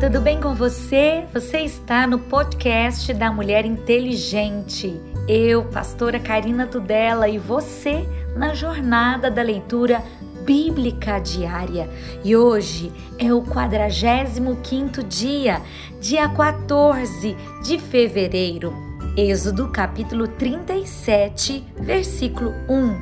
tudo bem com você? Você está no podcast da Mulher Inteligente. Eu, pastora Karina Tudela, e você na jornada da leitura bíblica diária. E hoje é o 45º dia, dia 14 de fevereiro. Êxodo capítulo 37, versículo 1.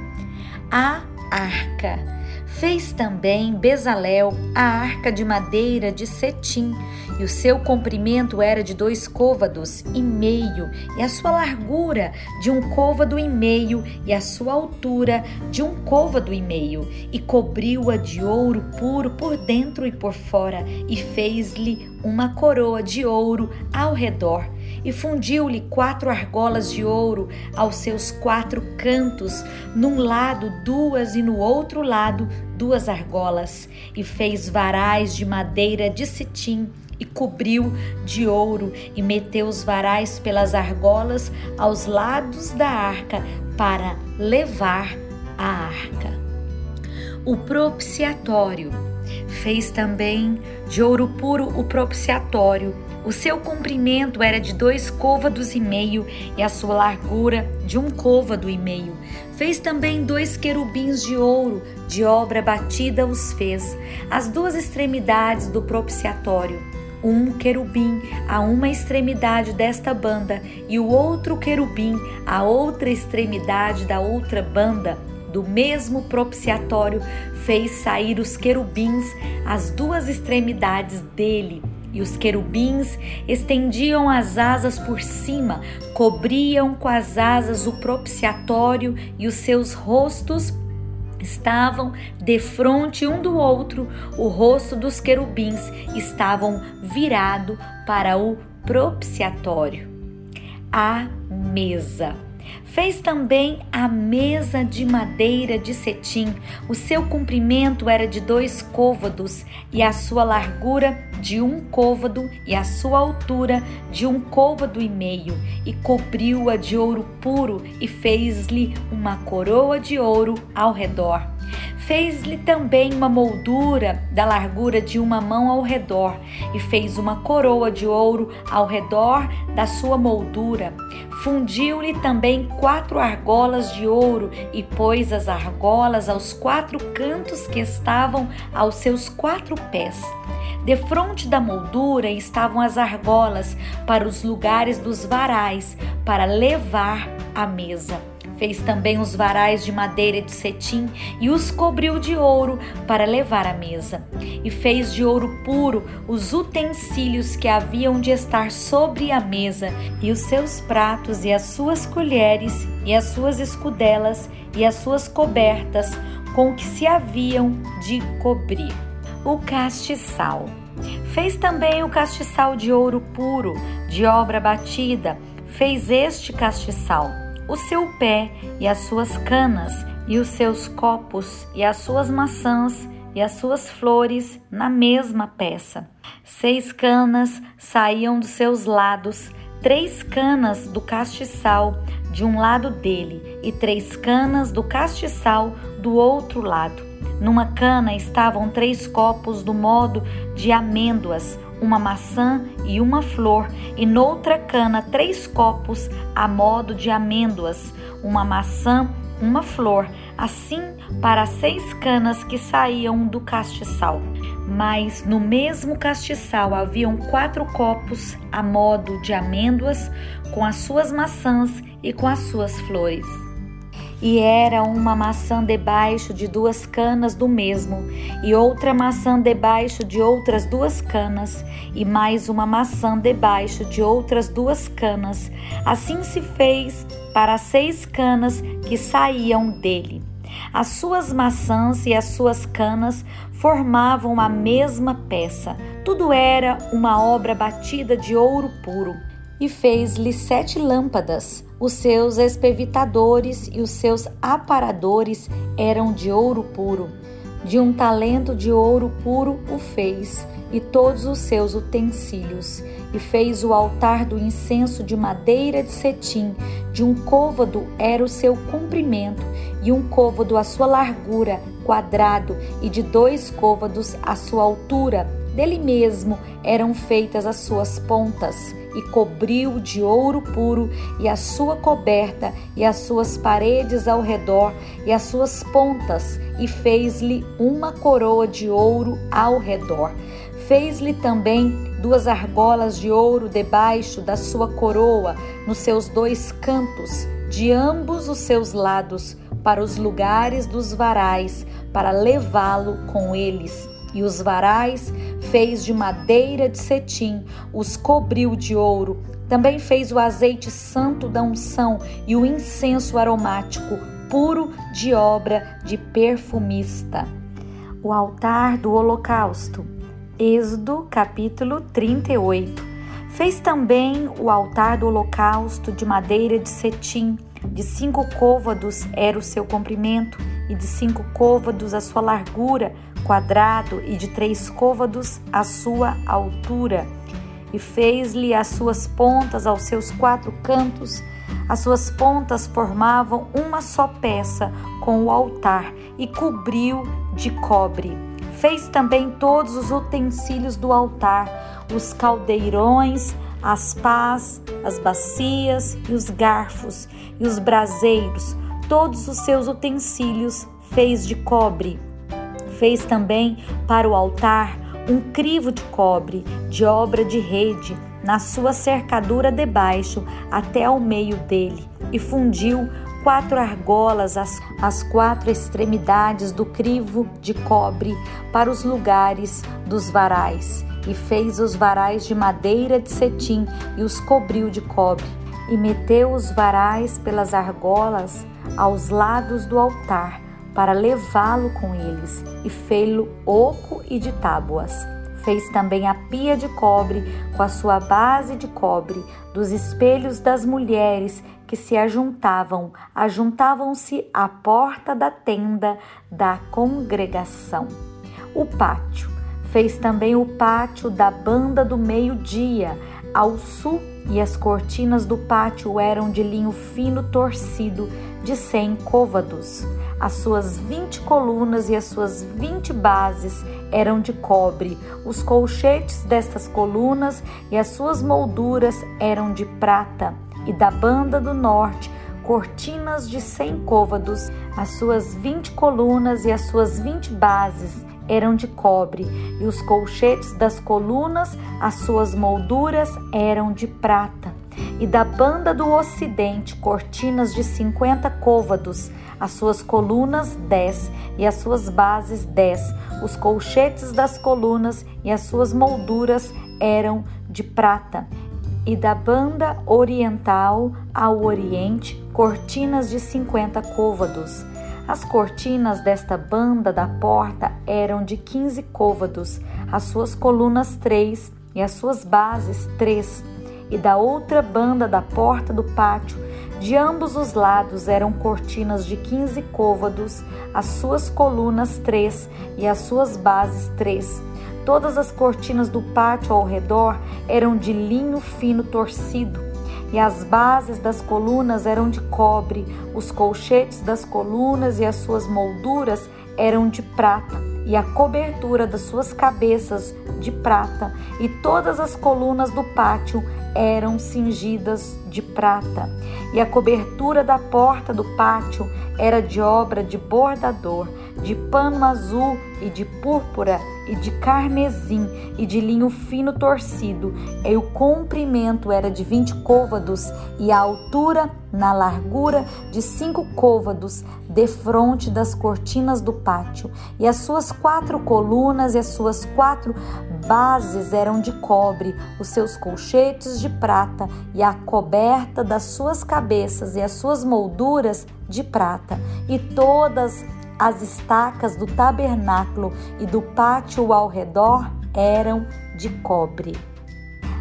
A arca. Fez também Bezalel a arca de madeira de cetim, e o seu comprimento era de dois côvados e meio, e a sua largura de um côvado e meio, e a sua altura de um côvado e meio, e cobriu-a de ouro puro por dentro e por fora, e fez-lhe uma coroa de ouro ao redor e fundiu-lhe quatro argolas de ouro aos seus quatro cantos, num lado duas e no outro lado duas argolas, e fez varais de madeira de cetim e cobriu de ouro. E meteu os varais pelas argolas aos lados da arca para levar a arca. O propiciatório. Fez também de ouro puro o propiciatório o seu comprimento era de dois côvados e meio e a sua largura de um côvado e meio. Fez também dois querubins de ouro, de obra batida os fez, as duas extremidades do propiciatório. Um querubim a uma extremidade desta banda e o outro querubim a outra extremidade da outra banda do mesmo propiciatório fez sair os querubins as duas extremidades dele e os querubins estendiam as asas por cima, cobriam com as asas o propiciatório e os seus rostos estavam defronte um do outro, o rosto dos querubins estavam virado para o propiciatório. A mesa. Fez também a mesa de madeira de cetim. O seu comprimento era de dois côvados e a sua largura de um côvado e a sua altura de um côvado e meio, e cobriu-a de ouro puro e fez-lhe uma coroa de ouro ao redor. Fez-lhe também uma moldura da largura de uma mão ao redor, e fez uma coroa de ouro ao redor da sua moldura. Fundiu-lhe também quatro argolas de ouro e pôs as argolas aos quatro cantos que estavam aos seus quatro pés. Defronte da moldura estavam as argolas para os lugares dos varais, para levar a mesa. Fez também os varais de madeira de cetim e os cobriu de ouro para levar à mesa. E fez de ouro puro os utensílios que haviam de estar sobre a mesa, e os seus pratos, e as suas colheres, e as suas escudelas, e as suas cobertas, com que se haviam de cobrir. O castiçal. Fez também o castiçal de ouro puro, de obra batida. Fez este castiçal o seu pé e as suas canas, e os seus copos, e as suas maçãs, e as suas flores na mesma peça. Seis canas saíam dos seus lados, três canas do castiçal de um lado dele, e três canas do castiçal do outro lado. Numa cana estavam três copos do modo de amêndoas, uma maçã e uma flor, e noutra cana três copos a modo de amêndoas, uma maçã, uma flor, assim para seis canas que saíam do castiçal. Mas no mesmo castiçal haviam quatro copos a modo de amêndoas, com as suas maçãs e com as suas flores e era uma maçã debaixo de duas canas do mesmo, e outra maçã debaixo de outras duas canas, e mais uma maçã debaixo de outras duas canas. Assim se fez para as seis canas que saíam dele. As suas maçãs e as suas canas formavam a mesma peça. Tudo era uma obra batida de ouro puro. E fez-lhe sete lâmpadas os seus espevitadores e os seus aparadores eram de ouro puro. De um talento de ouro puro o fez, e todos os seus utensílios. E fez o altar do incenso de madeira de cetim, de um côvado era o seu comprimento, e um côvado a sua largura, quadrado, e de dois côvados a sua altura, dele mesmo eram feitas as suas pontas, e cobriu de ouro puro e a sua coberta e as suas paredes ao redor e as suas pontas, e fez-lhe uma coroa de ouro ao redor. Fez-lhe também duas argolas de ouro debaixo da sua coroa, nos seus dois cantos, de ambos os seus lados, para os lugares dos varais, para levá-lo com eles e os varais fez de madeira de cetim, os cobriu de ouro. Também fez o azeite santo da unção e o incenso aromático, puro de obra de perfumista. O altar do holocausto. Êxodo capítulo 38. Fez também o altar do holocausto de madeira de cetim, de cinco côvados era o seu comprimento, e de cinco côvados a sua largura, quadrado, e de três côvados a sua altura. E fez-lhe as suas pontas aos seus quatro cantos. As suas pontas formavam uma só peça com o altar e cobriu de cobre. Fez também todos os utensílios do altar, os caldeirões, as pás, as bacias e os garfos e os braseiros, todos os seus utensílios fez de cobre. Fez também para o altar um crivo de cobre, de obra de rede, na sua cercadura debaixo até ao meio dele, e fundiu quatro argolas às, às quatro extremidades do crivo de cobre para os lugares dos varais, e fez os varais de madeira de cetim e os cobriu de cobre, e meteu os varais pelas argolas aos lados do altar para levá-lo com eles, e fê-lo oco e de tábuas. Fez também a pia de cobre com a sua base de cobre, dos espelhos das mulheres que se ajuntavam, ajuntavam-se à porta da tenda da congregação. O pátio. Fez também o pátio da banda do meio-dia, ao sul, e as cortinas do pátio eram de linho fino torcido, de cem côvados. As suas vinte colunas e as suas vinte bases eram de cobre. Os colchetes destas colunas e as suas molduras eram de prata. E da banda do norte, cortinas de cem côvados. As suas vinte colunas e as suas vinte bases eram de cobre, e os colchetes das colunas, as suas molduras eram de prata e da banda do ocidente cortinas de cinquenta côvados, as suas colunas dez e as suas bases dez. Os colchetes das colunas e as suas molduras eram de prata. E da banda oriental ao oriente, cortinas de cinquenta côvados. As cortinas desta banda da porta eram de quinze côvados, as suas colunas três e as suas bases três e da outra banda da porta do pátio, de ambos os lados eram cortinas de quinze côvados, as suas colunas três e as suas bases três. Todas as cortinas do pátio ao redor eram de linho fino torcido, e as bases das colunas eram de cobre, os colchetes das colunas e as suas molduras eram de prata, e a cobertura das suas cabeças de prata, e todas as colunas do pátio eram cingidas de prata, e a cobertura da porta do pátio era de obra de bordador, de pano azul e de púrpura e de carmesim e de linho fino torcido, e o comprimento era de vinte côvados e a altura na largura de cinco côvados, defronte das cortinas do pátio, e as suas quatro colunas e as suas quatro bases eram de cobre, os seus colchetes de prata e a coberta das suas cabeças e as suas molduras de prata, e todas as estacas do tabernáculo e do pátio ao redor eram de cobre.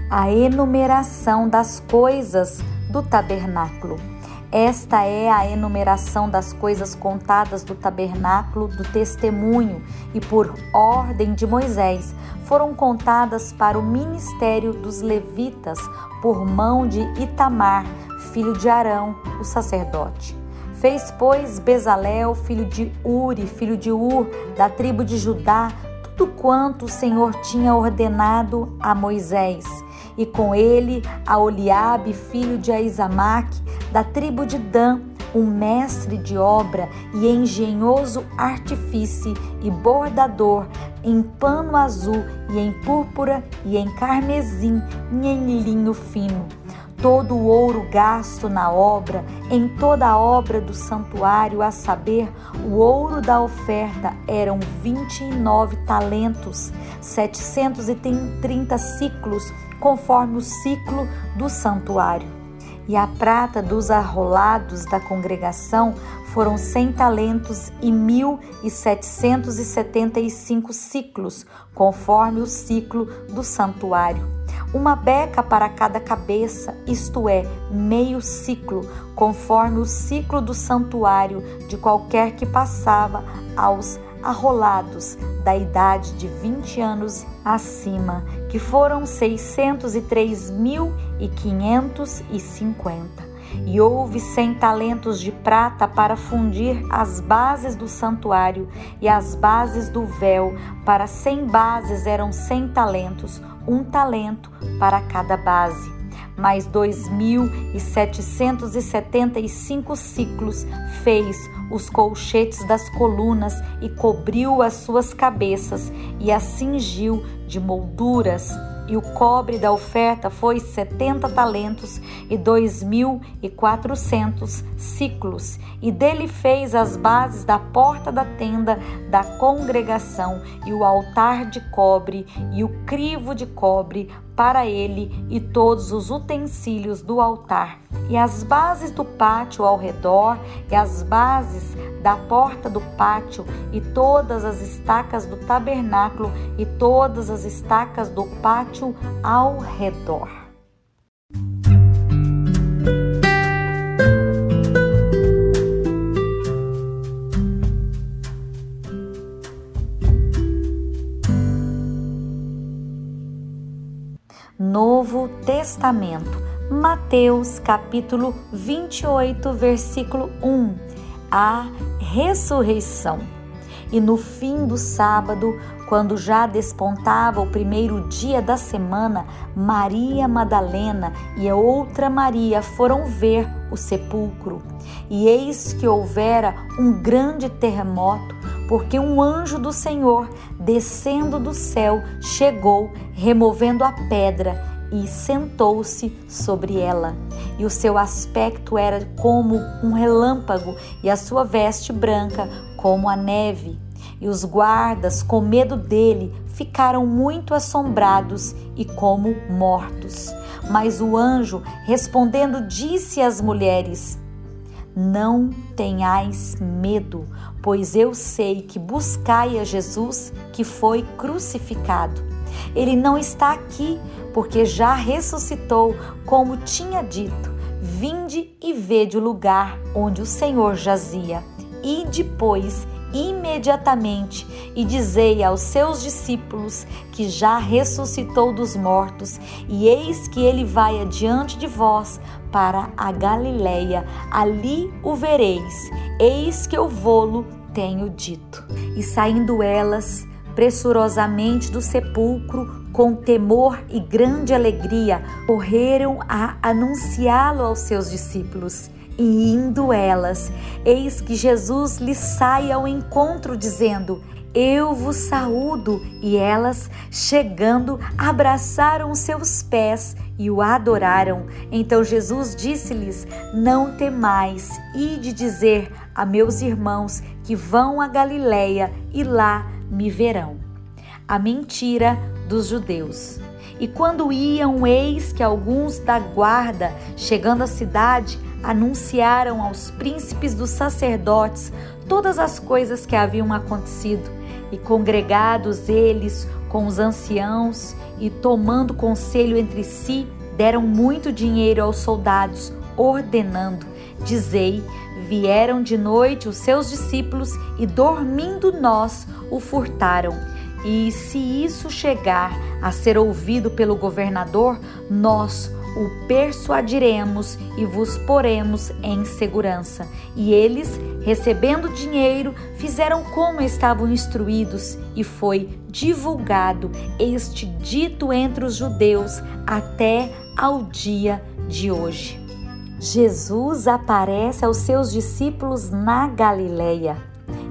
A enumeração das coisas do tabernáculo. Esta é a enumeração das coisas contadas do tabernáculo do testemunho, e por ordem de Moisés foram contadas para o ministério dos levitas por mão de Itamar, filho de Arão, o sacerdote. Fez, pois, Bezalel, filho de Uri, filho de Ur, da tribo de Judá, tudo quanto o Senhor tinha ordenado a Moisés, e com ele a Oliabe, filho de Aizamaque, da tribo de Dan, um mestre de obra e engenhoso artifício e bordador em pano azul e em púrpura e em carmesim e em linho fino. Todo o ouro gasto na obra, em toda a obra do santuário, a saber, o ouro da oferta eram 29 talentos, 730 ciclos, conforme o ciclo do santuário. E a prata dos arrolados da congregação foram cem talentos e mil e setecentos e setenta e cinco ciclos, conforme o ciclo do santuário uma beca para cada cabeça, isto é, meio ciclo, conforme o ciclo do santuário de qualquer que passava aos arrolados da idade de 20 anos acima, que foram 603.550. E houve cem talentos de prata para fundir as bases do santuário e as bases do véu. Para cem bases eram cem talentos, um talento para cada base. Mais 2.775 ciclos fez os colchetes das colunas e cobriu as suas cabeças e as cingiu de molduras. E o cobre da oferta foi setenta talentos e dois mil e quatrocentos ciclos, e dele fez as bases da porta da tenda da congregação e o altar de cobre e o crivo de cobre para ele e todos os utensílios do altar, e as bases do pátio ao redor, e as bases da porta do pátio, e todas as estacas do tabernáculo, e todas as estacas do pátio ao redor. Testamento, Mateus capítulo 28, versículo 1. A ressurreição. E no fim do sábado, quando já despontava o primeiro dia da semana, Maria Madalena e a outra Maria foram ver o sepulcro. E eis que houvera um grande terremoto, porque um anjo do Senhor, descendo do céu, chegou, removendo a pedra e sentou-se sobre ela. E o seu aspecto era como um relâmpago, e a sua veste branca como a neve. E os guardas, com medo dele, ficaram muito assombrados e como mortos. Mas o anjo, respondendo, disse às mulheres: Não tenhais medo, pois eu sei que buscai a Jesus que foi crucificado. Ele não está aqui, porque já ressuscitou, como tinha dito. Vinde e vede o lugar onde o Senhor jazia. E depois, imediatamente, e dizei aos seus discípulos que já ressuscitou dos mortos, e eis que ele vai adiante de vós para a Galileia, ali o vereis. Eis que eu vou-lo tenho dito. E saindo elas, pressurosamente do sepulcro, com temor e grande alegria, correram a anunciá-lo aos seus discípulos. E indo elas, eis que Jesus lhes sai ao encontro, dizendo: Eu vos saúdo. E elas, chegando, abraçaram seus pés e o adoraram. Então Jesus disse-lhes: Não temais, ide dizer a meus irmãos que vão a Galiléia e lá me verão. A mentira dos judeus. E quando iam, eis que alguns da guarda, chegando à cidade, anunciaram aos príncipes dos sacerdotes todas as coisas que haviam acontecido. E congregados eles com os anciãos e tomando conselho entre si, deram muito dinheiro aos soldados, ordenando: Dizei, vieram de noite os seus discípulos e dormindo nós o furtaram. E se isso chegar a ser ouvido pelo governador, nós o persuadiremos e vos poremos em segurança. E eles, recebendo dinheiro, fizeram como estavam instruídos, e foi divulgado este dito entre os judeus até ao dia de hoje. Jesus aparece aos seus discípulos na Galileia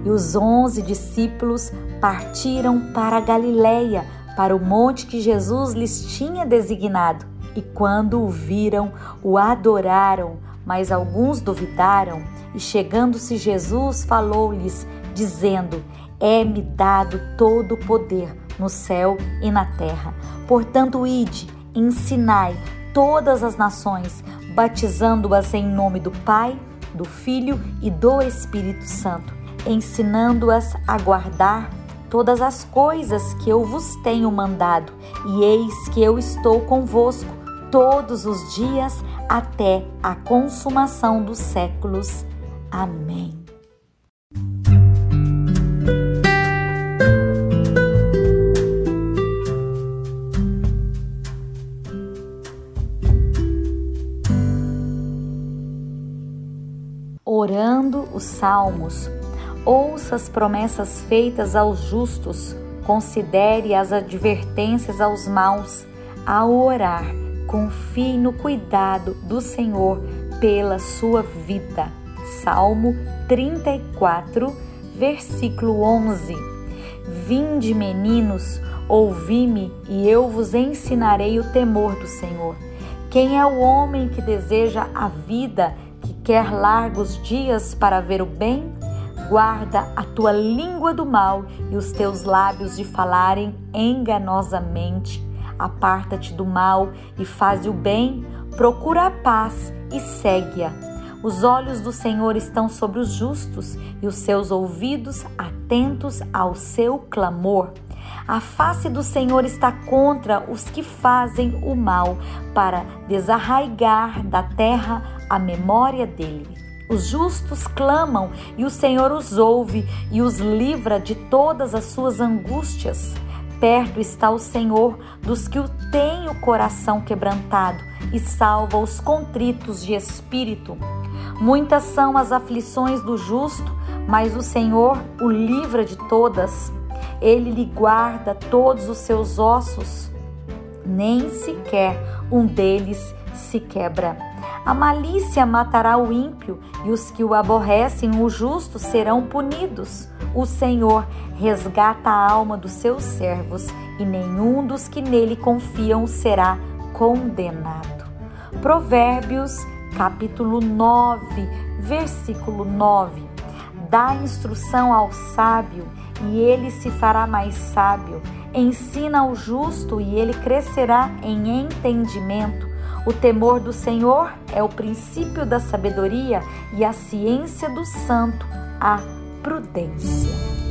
e os onze discípulos partiram para a Galileia, para o monte que Jesus lhes tinha designado. E quando o viram, o adoraram, mas alguns duvidaram. E chegando-se Jesus, falou-lhes, dizendo: É-me dado todo o poder no céu e na terra. Portanto, ide, ensinai todas as nações, batizando-as em nome do Pai, do Filho e do Espírito Santo, ensinando-as a guardar todas as coisas que eu vos tenho mandado, e eis que eu estou convosco todos os dias até a consumação dos séculos. Amém. Orando os Salmos, ouça as promessas feitas aos justos, considere as advertências aos maus. Ao orar, confie no cuidado do Senhor pela sua vida. Salmo 34, versículo 11. Vinde, meninos, ouvi-me e eu vos ensinarei o temor do Senhor. Quem é o homem que deseja a vida, quer largos dias para ver o bem? Guarda a tua língua do mal e os teus lábios de falarem enganosamente. Aparta-te do mal e faz o bem, procura a paz e segue-a. Os olhos do Senhor estão sobre os justos e os seus ouvidos atentos ao seu clamor. A face do Senhor está contra os que fazem o mal, para desarraigar da terra a memória dele. Os justos clamam e o Senhor os ouve e os livra de todas as suas angústias. Perto está o Senhor dos que o têm o coração quebrantado e salva os contritos de espírito. Muitas são as aflições do justo, mas o Senhor o livra de todas. Ele lhe guarda todos os seus ossos, nem sequer um deles se quebra. A malícia matará o ímpio e os que o aborrecem, o justo, serão punidos. O Senhor resgata a alma dos seus servos e nenhum dos que nele confiam será condenado. Provérbios, capítulo 9, versículo 9. Dá instrução ao sábio e ele se fará mais sábio. Ensina ao justo e ele crescerá em entendimento. O temor do Senhor é o princípio da sabedoria e a ciência do santo, a prudência.